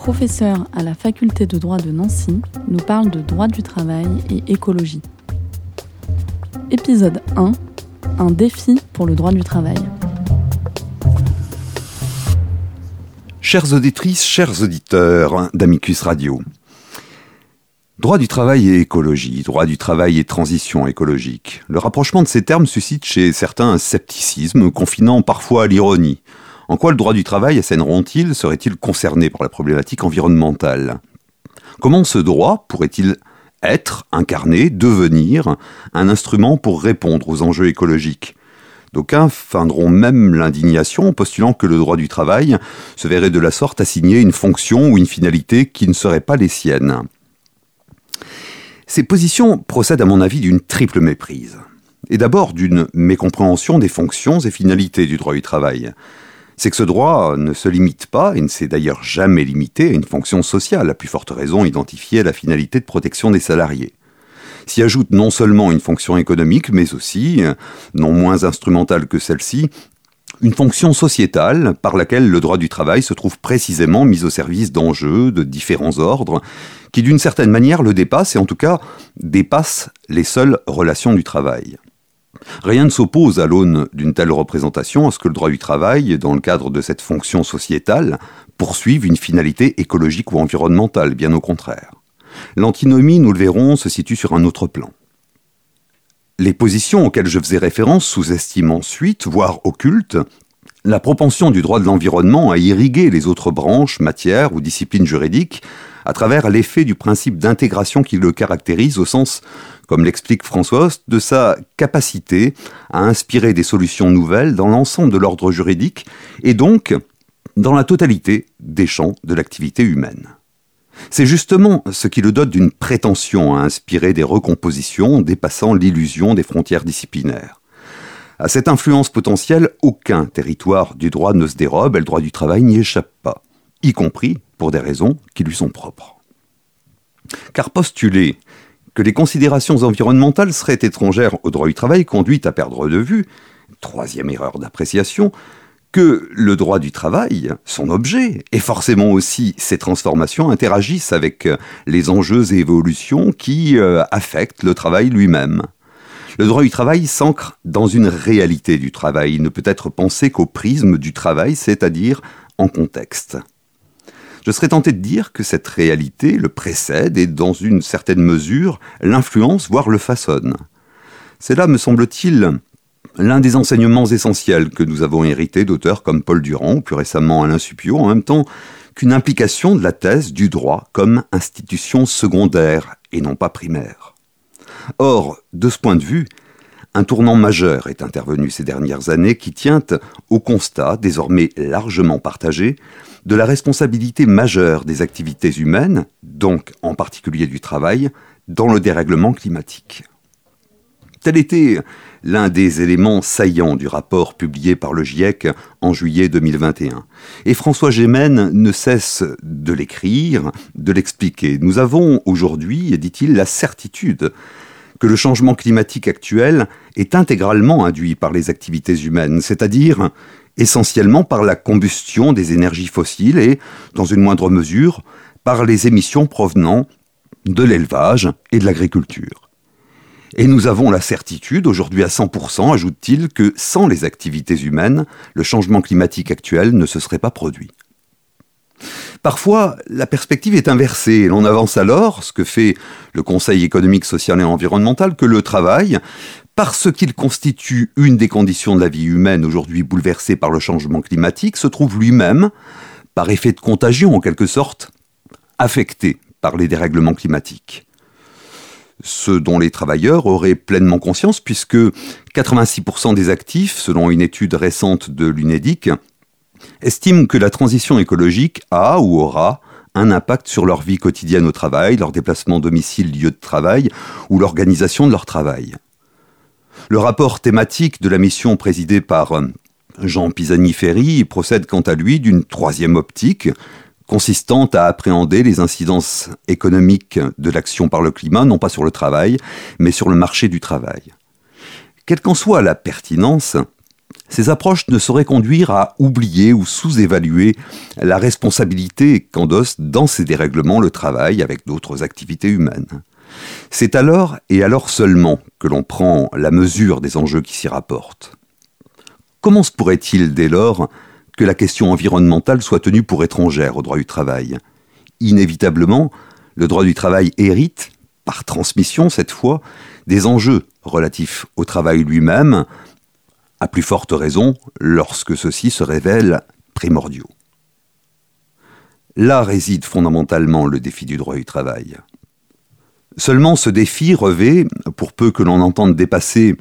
professeur à la faculté de droit de Nancy, nous parle de droit du travail et écologie. Épisode 1 Un défi pour le droit du travail. Chères auditrices, chers auditeurs d'Amicus Radio, Droit du travail et écologie, droit du travail et transition écologique. Le rapprochement de ces termes suscite chez certains un scepticisme, confinant parfois à l'ironie. En quoi le droit du travail assèneron-il Serait-il concerné par la problématique environnementale? Comment ce droit pourrait-il être, incarné, devenir un instrument pour répondre aux enjeux écologiques? D'aucuns feindront même l'indignation en postulant que le droit du travail se verrait de la sorte assigner une fonction ou une finalité qui ne serait pas les siennes. Ces positions procèdent à mon avis d'une triple méprise. Et d'abord d'une mécompréhension des fonctions et finalités du droit du travail c'est que ce droit ne se limite pas, et ne s'est d'ailleurs jamais limité, à une fonction sociale, à plus forte raison identifiée la finalité de protection des salariés. S'y ajoute non seulement une fonction économique, mais aussi, non moins instrumentale que celle-ci, une fonction sociétale par laquelle le droit du travail se trouve précisément mis au service d'enjeux de différents ordres qui d'une certaine manière le dépassent et en tout cas dépassent les seules relations du travail. Rien ne s'oppose à l'aune d'une telle représentation à ce que le droit du travail, dans le cadre de cette fonction sociétale, poursuive une finalité écologique ou environnementale, bien au contraire. L'antinomie, nous le verrons, se situe sur un autre plan. Les positions auxquelles je faisais référence sous-estiment ensuite, voire occultent, la propension du droit de l'environnement à irriguer les autres branches, matières ou disciplines juridiques à travers l'effet du principe d'intégration qui le caractérise au sens comme l'explique François Host, de sa capacité à inspirer des solutions nouvelles dans l'ensemble de l'ordre juridique et donc dans la totalité des champs de l'activité humaine. C'est justement ce qui le dote d'une prétention à inspirer des recompositions dépassant l'illusion des frontières disciplinaires. À cette influence potentielle, aucun territoire du droit ne se dérobe et le droit du travail n'y échappe pas, y compris pour des raisons qui lui sont propres. Car postuler que les considérations environnementales seraient étrangères au droit du travail conduit à perdre de vue, troisième erreur d'appréciation, que le droit du travail, son objet, et forcément aussi ses transformations interagissent avec les enjeux et évolutions qui euh, affectent le travail lui-même. Le droit du travail s'ancre dans une réalité du travail, il ne peut être pensé qu'au prisme du travail, c'est-à-dire en contexte je serais tenté de dire que cette réalité le précède et, dans une certaine mesure, l'influence, voire le façonne. C'est là, me semble-t-il, l'un des enseignements essentiels que nous avons hérités d'auteurs comme Paul Durand ou plus récemment Alain Supio, en même temps qu'une implication de la thèse du droit comme institution secondaire et non pas primaire. Or, de ce point de vue, un tournant majeur est intervenu ces dernières années qui tient au constat, désormais largement partagé, de la responsabilité majeure des activités humaines, donc en particulier du travail, dans le dérèglement climatique. Tel était l'un des éléments saillants du rapport publié par le GIEC en juillet 2021. Et François Gémen ne cesse de l'écrire, de l'expliquer. Nous avons aujourd'hui, dit-il, la certitude que le changement climatique actuel est intégralement induit par les activités humaines, c'est-à-dire essentiellement par la combustion des énergies fossiles et, dans une moindre mesure, par les émissions provenant de l'élevage et de l'agriculture. Et nous avons la certitude, aujourd'hui à 100%, ajoute-t-il, que sans les activités humaines, le changement climatique actuel ne se serait pas produit. Parfois, la perspective est inversée. L'on avance alors, ce que fait le Conseil économique, social et environnemental, que le travail, parce qu'il constitue une des conditions de la vie humaine aujourd'hui bouleversée par le changement climatique, se trouve lui-même, par effet de contagion en quelque sorte, affecté par les dérèglements climatiques. Ce dont les travailleurs auraient pleinement conscience puisque 86% des actifs, selon une étude récente de l'UNEDIC, estiment que la transition écologique a ou aura un impact sur leur vie quotidienne au travail, leur déplacement domicile-lieu de travail ou l'organisation de leur travail. Le rapport thématique de la mission présidée par euh, Jean Pisani-Ferry procède quant à lui d'une troisième optique, consistant à appréhender les incidences économiques de l'action par le climat, non pas sur le travail, mais sur le marché du travail. Quelle qu'en soit la pertinence, ces approches ne sauraient conduire à oublier ou sous-évaluer la responsabilité qu'endosse dans ces dérèglements le travail avec d'autres activités humaines. C'est alors et alors seulement que l'on prend la mesure des enjeux qui s'y rapportent. Comment se pourrait-il dès lors que la question environnementale soit tenue pour étrangère au droit du travail? Inévitablement, le droit du travail hérite, par transmission cette fois, des enjeux relatifs au travail lui-même, à plus forte raison lorsque ceux-ci se révèlent primordiaux. Là réside fondamentalement le défi du droit du travail. Seulement ce défi revêt, pour peu que l'on entende dépasser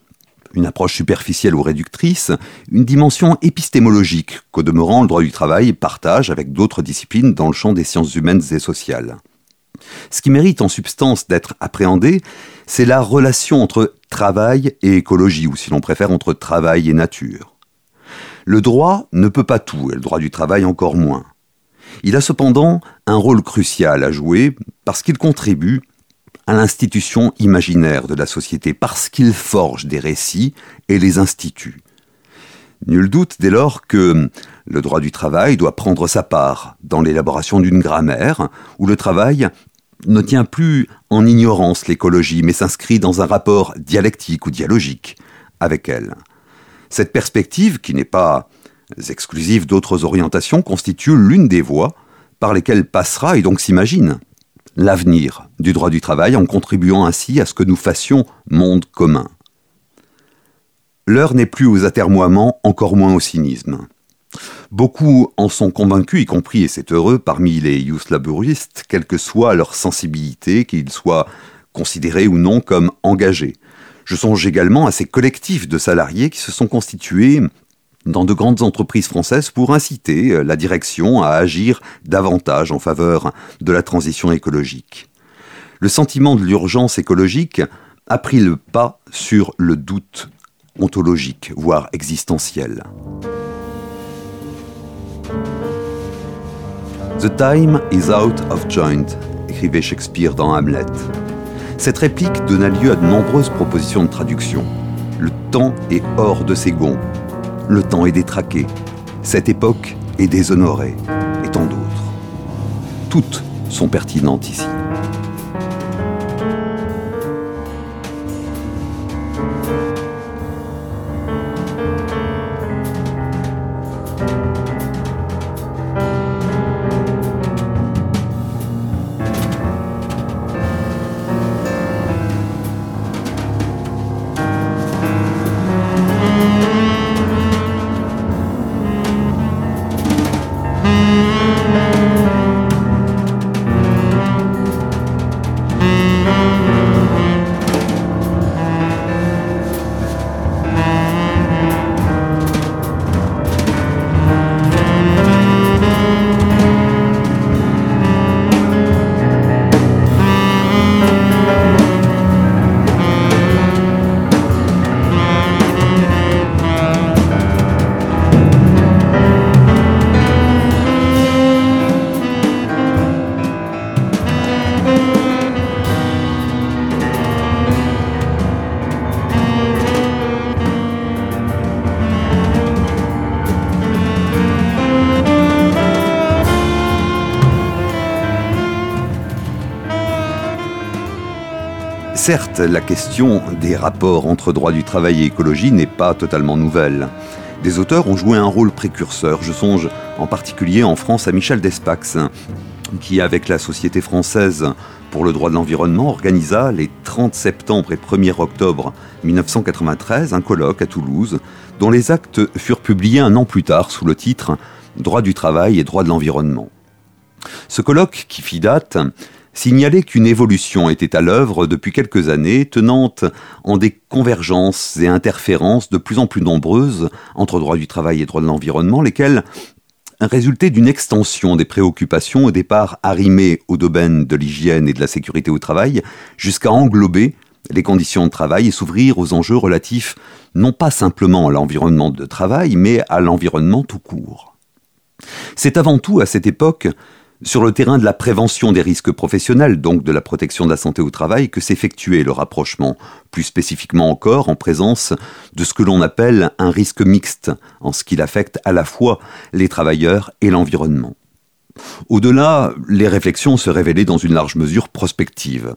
une approche superficielle ou réductrice, une dimension épistémologique qu'au demeurant le droit du travail partage avec d'autres disciplines dans le champ des sciences humaines et sociales. Ce qui mérite en substance d'être appréhendé, c'est la relation entre travail et écologie, ou si l'on préfère entre travail et nature. Le droit ne peut pas tout, et le droit du travail encore moins. Il a cependant un rôle crucial à jouer parce qu'il contribue à l'institution imaginaire de la société, parce qu'il forge des récits et les institue. Nul doute dès lors que le droit du travail doit prendre sa part dans l'élaboration d'une grammaire, où le travail ne tient plus en ignorance l'écologie, mais s'inscrit dans un rapport dialectique ou dialogique avec elle. Cette perspective, qui n'est pas exclusive d'autres orientations, constitue l'une des voies par lesquelles passera et donc s'imagine l'avenir du droit du travail en contribuant ainsi à ce que nous fassions monde commun. L'heure n'est plus aux atermoiements, encore moins au cynisme. Beaucoup en sont convaincus, y compris, et c'est heureux, parmi les youth laboristes, quelle que soit leur sensibilité, qu'ils soient considérés ou non comme engagés. Je songe également à ces collectifs de salariés qui se sont constitués dans de grandes entreprises françaises pour inciter euh, la direction à agir davantage en faveur de la transition écologique. Le sentiment de l'urgence écologique a pris le pas sur le doute ontologique, voire existentiel. The time is out of joint, écrivait Shakespeare dans Hamlet. Cette réplique donna lieu à de nombreuses propositions de traduction. Le temps est hors de ses gonds. Le temps est détraqué. Cette époque est déshonorée. Et tant d'autres. Toutes sont pertinentes ici. Certes, la question des rapports entre droit du travail et écologie n'est pas totalement nouvelle. Des auteurs ont joué un rôle précurseur. Je songe en particulier en France à Michel Despax, qui, avec la Société française pour le droit de l'environnement, organisa les 30 septembre et 1er octobre 1993 un colloque à Toulouse, dont les actes furent publiés un an plus tard sous le titre Droit du travail et droit de l'environnement. Ce colloque, qui fit date, signalait qu'une évolution était à l'œuvre depuis quelques années, tenant en des convergences et interférences de plus en plus nombreuses entre droit du travail et droit de l'environnement, lesquelles résulté d'une extension des préoccupations au départ arrimées au domaine de l'hygiène et de la sécurité au travail, jusqu'à englober les conditions de travail et s'ouvrir aux enjeux relatifs non pas simplement à l'environnement de travail, mais à l'environnement tout court. C'est avant tout à cette époque sur le terrain de la prévention des risques professionnels, donc de la protection de la santé au travail, que s'effectuait le rapprochement, plus spécifiquement encore en présence de ce que l'on appelle un risque mixte, en ce qu'il affecte à la fois les travailleurs et l'environnement. Au-delà, les réflexions se révélaient dans une large mesure prospectives.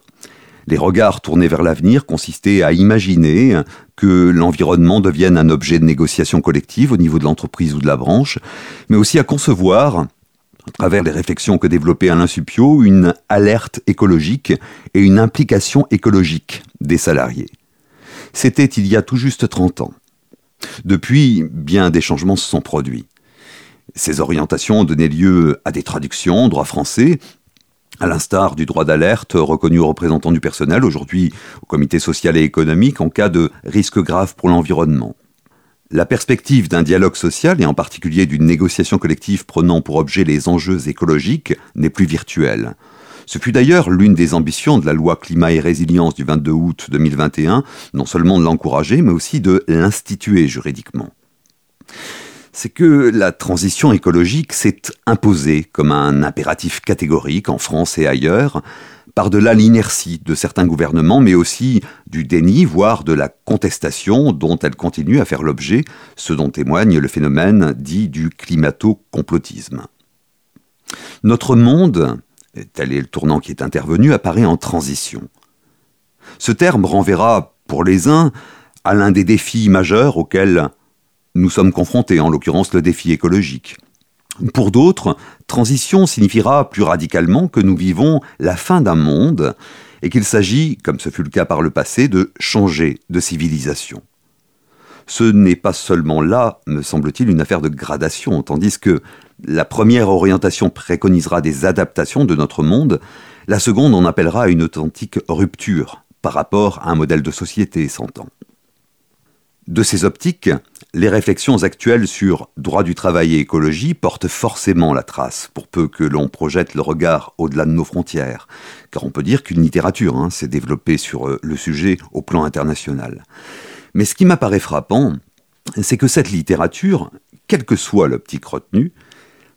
Les regards tournés vers l'avenir consistaient à imaginer que l'environnement devienne un objet de négociation collective au niveau de l'entreprise ou de la branche, mais aussi à concevoir à travers les réflexions que développait Alain Supio, une alerte écologique et une implication écologique des salariés. C'était il y a tout juste 30 ans. Depuis, bien des changements se sont produits. Ces orientations ont donné lieu à des traductions en droit français, à l'instar du droit d'alerte reconnu aux représentants du personnel, aujourd'hui au comité social et économique, en cas de risque grave pour l'environnement. La perspective d'un dialogue social, et en particulier d'une négociation collective prenant pour objet les enjeux écologiques, n'est plus virtuelle. Ce fut d'ailleurs l'une des ambitions de la loi climat et résilience du 22 août 2021, non seulement de l'encourager, mais aussi de l'instituer juridiquement. C'est que la transition écologique s'est imposée comme un impératif catégorique en France et ailleurs, par-delà l'inertie de certains gouvernements, mais aussi du déni, voire de la contestation dont elle continue à faire l'objet, ce dont témoigne le phénomène dit du climato-complotisme. Notre monde, tel est le tournant qui est intervenu, apparaît en transition. Ce terme renverra, pour les uns, à l'un des défis majeurs auxquels nous sommes confrontés, en l'occurrence le défi écologique. Pour d'autres, transition signifiera plus radicalement que nous vivons la fin d'un monde et qu'il s'agit, comme ce fut le cas par le passé, de changer de civilisation. Ce n'est pas seulement là, me semble-t-il, une affaire de gradation, tandis que la première orientation préconisera des adaptations de notre monde, la seconde en appellera une authentique rupture par rapport à un modèle de société, s'entend. De ces optiques, les réflexions actuelles sur droit du travail et écologie portent forcément la trace, pour peu que l'on projette le regard au-delà de nos frontières, car on peut dire qu'une littérature hein, s'est développée sur euh, le sujet au plan international. Mais ce qui m'apparaît frappant, c'est que cette littérature, quelle que soit l'optique retenue,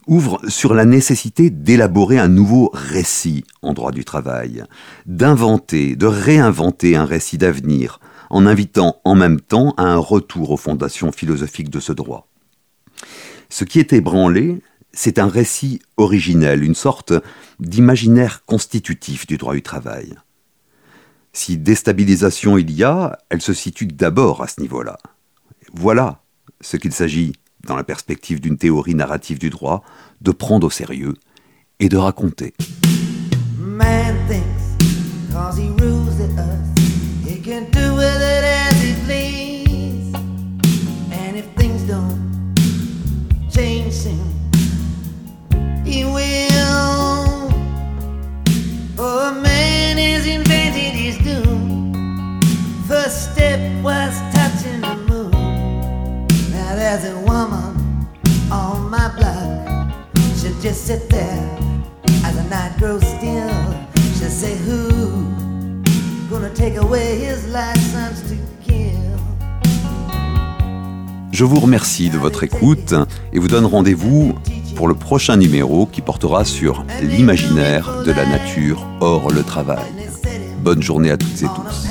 ouvre sur la nécessité d'élaborer un nouveau récit en droit du travail, d'inventer, de réinventer un récit d'avenir, en invitant en même temps à un retour aux fondations philosophiques de ce droit. Ce qui est ébranlé, c'est un récit originel, une sorte d'imaginaire constitutif du droit du travail. Si déstabilisation il y a, elle se situe d'abord à ce niveau-là. Voilà ce qu'il s'agit, dans la perspective d'une théorie narrative du droit, de prendre au sérieux et de raconter. Je vous remercie de votre écoute et vous donne rendez-vous pour le prochain numéro qui portera sur l'imaginaire de la nature hors le travail. Bonne journée à toutes et tous.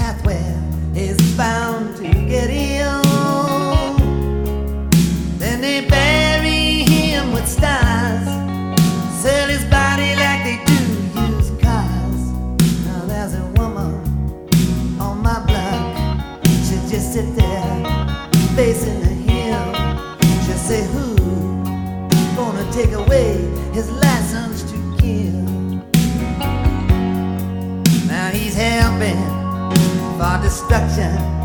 Take away his license to kill. Now he's helping for destruction.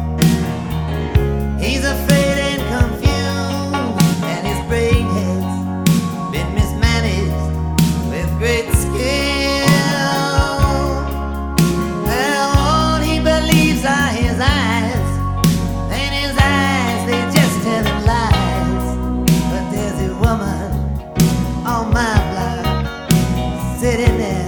sitting there.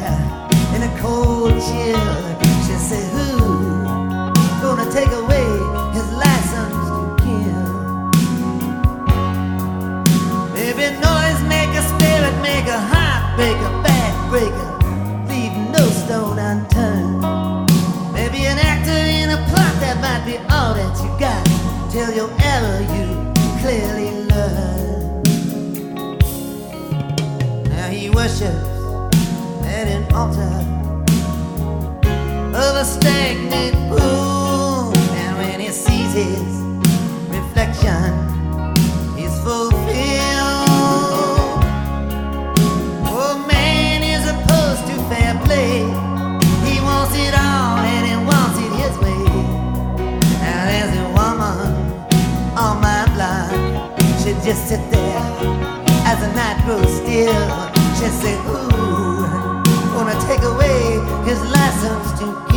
Just sit there as the night grows still. She say, Ooh, gonna take away his license to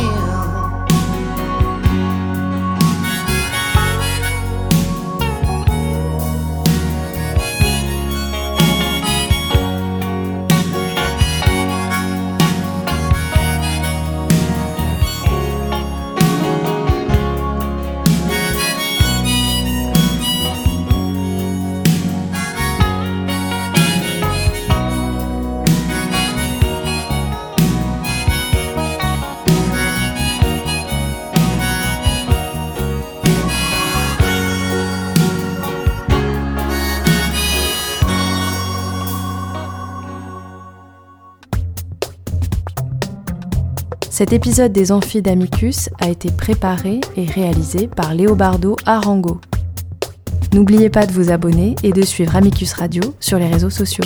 Cet épisode des Amphis d'Amicus a été préparé et réalisé par Léobardo Arango. N'oubliez pas de vous abonner et de suivre Amicus Radio sur les réseaux sociaux.